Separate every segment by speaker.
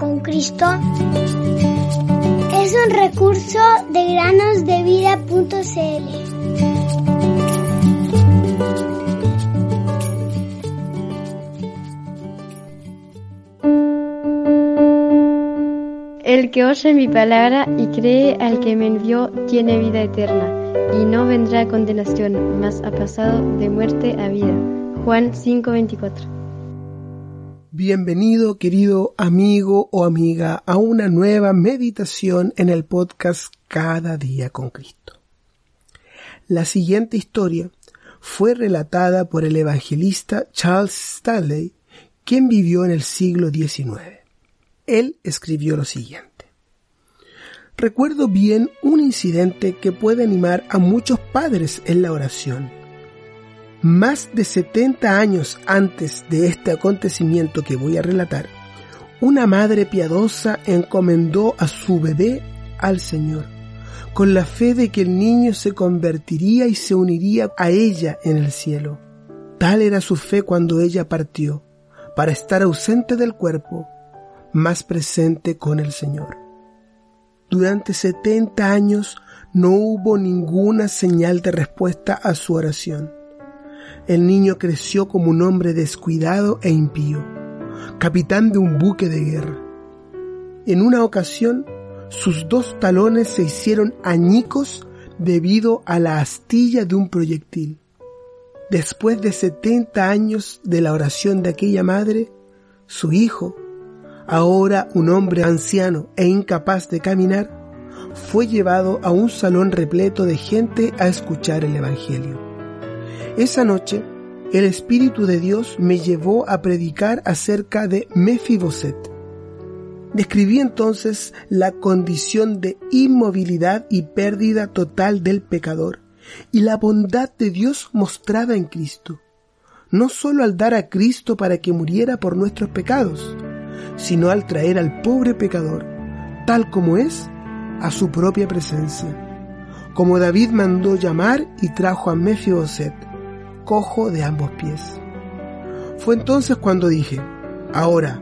Speaker 1: con Cristo es un recurso de granosdevida.cl.
Speaker 2: El que oye mi palabra y cree al que me envió tiene vida eterna y no vendrá condenación, mas ha pasado de muerte a vida. Juan 5:24
Speaker 3: Bienvenido querido amigo o amiga a una nueva meditación en el podcast Cada día con Cristo. La siguiente historia fue relatada por el evangelista Charles Stanley, quien vivió en el siglo XIX. Él escribió lo siguiente. Recuerdo bien un incidente que puede animar a muchos padres en la oración más de 70 años antes de este acontecimiento que voy a relatar, una madre piadosa encomendó a su bebé al Señor, con la fe de que el niño se convertiría y se uniría a ella en el cielo. Tal era su fe cuando ella partió, para estar ausente del cuerpo, más presente con el Señor. Durante 70 años no hubo ninguna señal de respuesta a su oración el niño creció como un hombre descuidado e impío, capitán de un buque de guerra. En una ocasión, sus dos talones se hicieron añicos debido a la astilla de un proyectil. Después de 70 años de la oración de aquella madre, su hijo, ahora un hombre anciano e incapaz de caminar, fue llevado a un salón repleto de gente a escuchar el Evangelio. Esa noche, el Espíritu de Dios me llevó a predicar acerca de Mefiboset. Describí entonces la condición de inmovilidad y pérdida total del pecador y la bondad de Dios mostrada en Cristo, no sólo al dar a Cristo para que muriera por nuestros pecados, sino al traer al pobre pecador, tal como es, a su propia presencia, como David mandó llamar y trajo a Mefiboset cojo de ambos pies. Fue entonces cuando dije, ahora,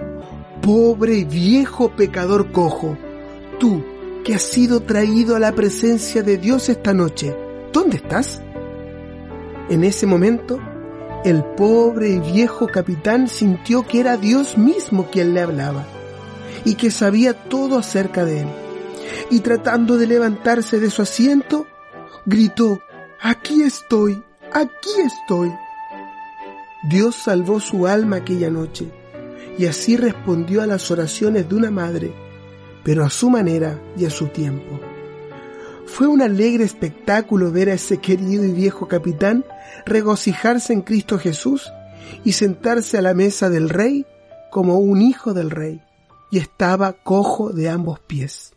Speaker 3: pobre y viejo pecador cojo, tú que has sido traído a la presencia de Dios esta noche, ¿dónde estás? En ese momento, el pobre y viejo capitán sintió que era Dios mismo quien le hablaba y que sabía todo acerca de él. Y tratando de levantarse de su asiento, gritó, aquí estoy, aquí estoy. Dios salvó su alma aquella noche y así respondió a las oraciones de una madre, pero a su manera y a su tiempo. Fue un alegre espectáculo ver a ese querido y viejo capitán regocijarse en Cristo Jesús y sentarse a la mesa del rey como un hijo del rey, y estaba cojo de ambos pies.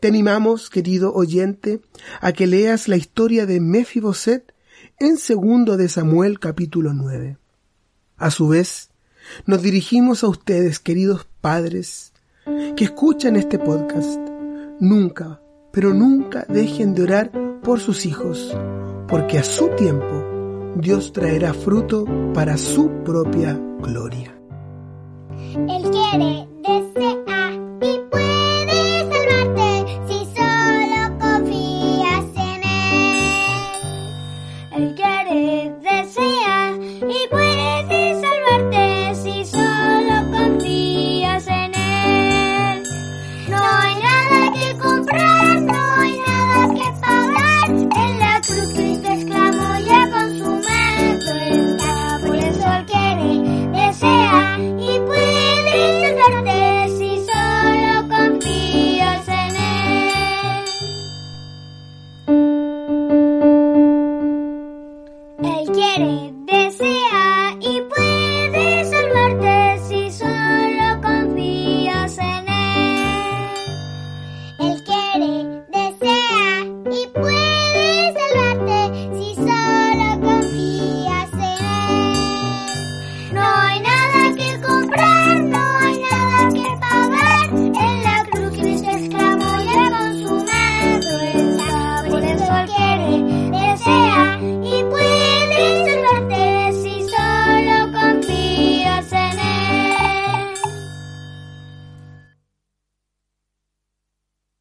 Speaker 3: Te animamos, querido oyente, a que leas la historia de Mefiboset en segundo de Samuel capítulo 9. A su vez, nos dirigimos a ustedes, queridos padres, que escuchan este podcast. Nunca, pero nunca dejen de orar por sus hijos, porque a su tiempo Dios traerá fruto para su propia gloria.
Speaker 1: Él quiere,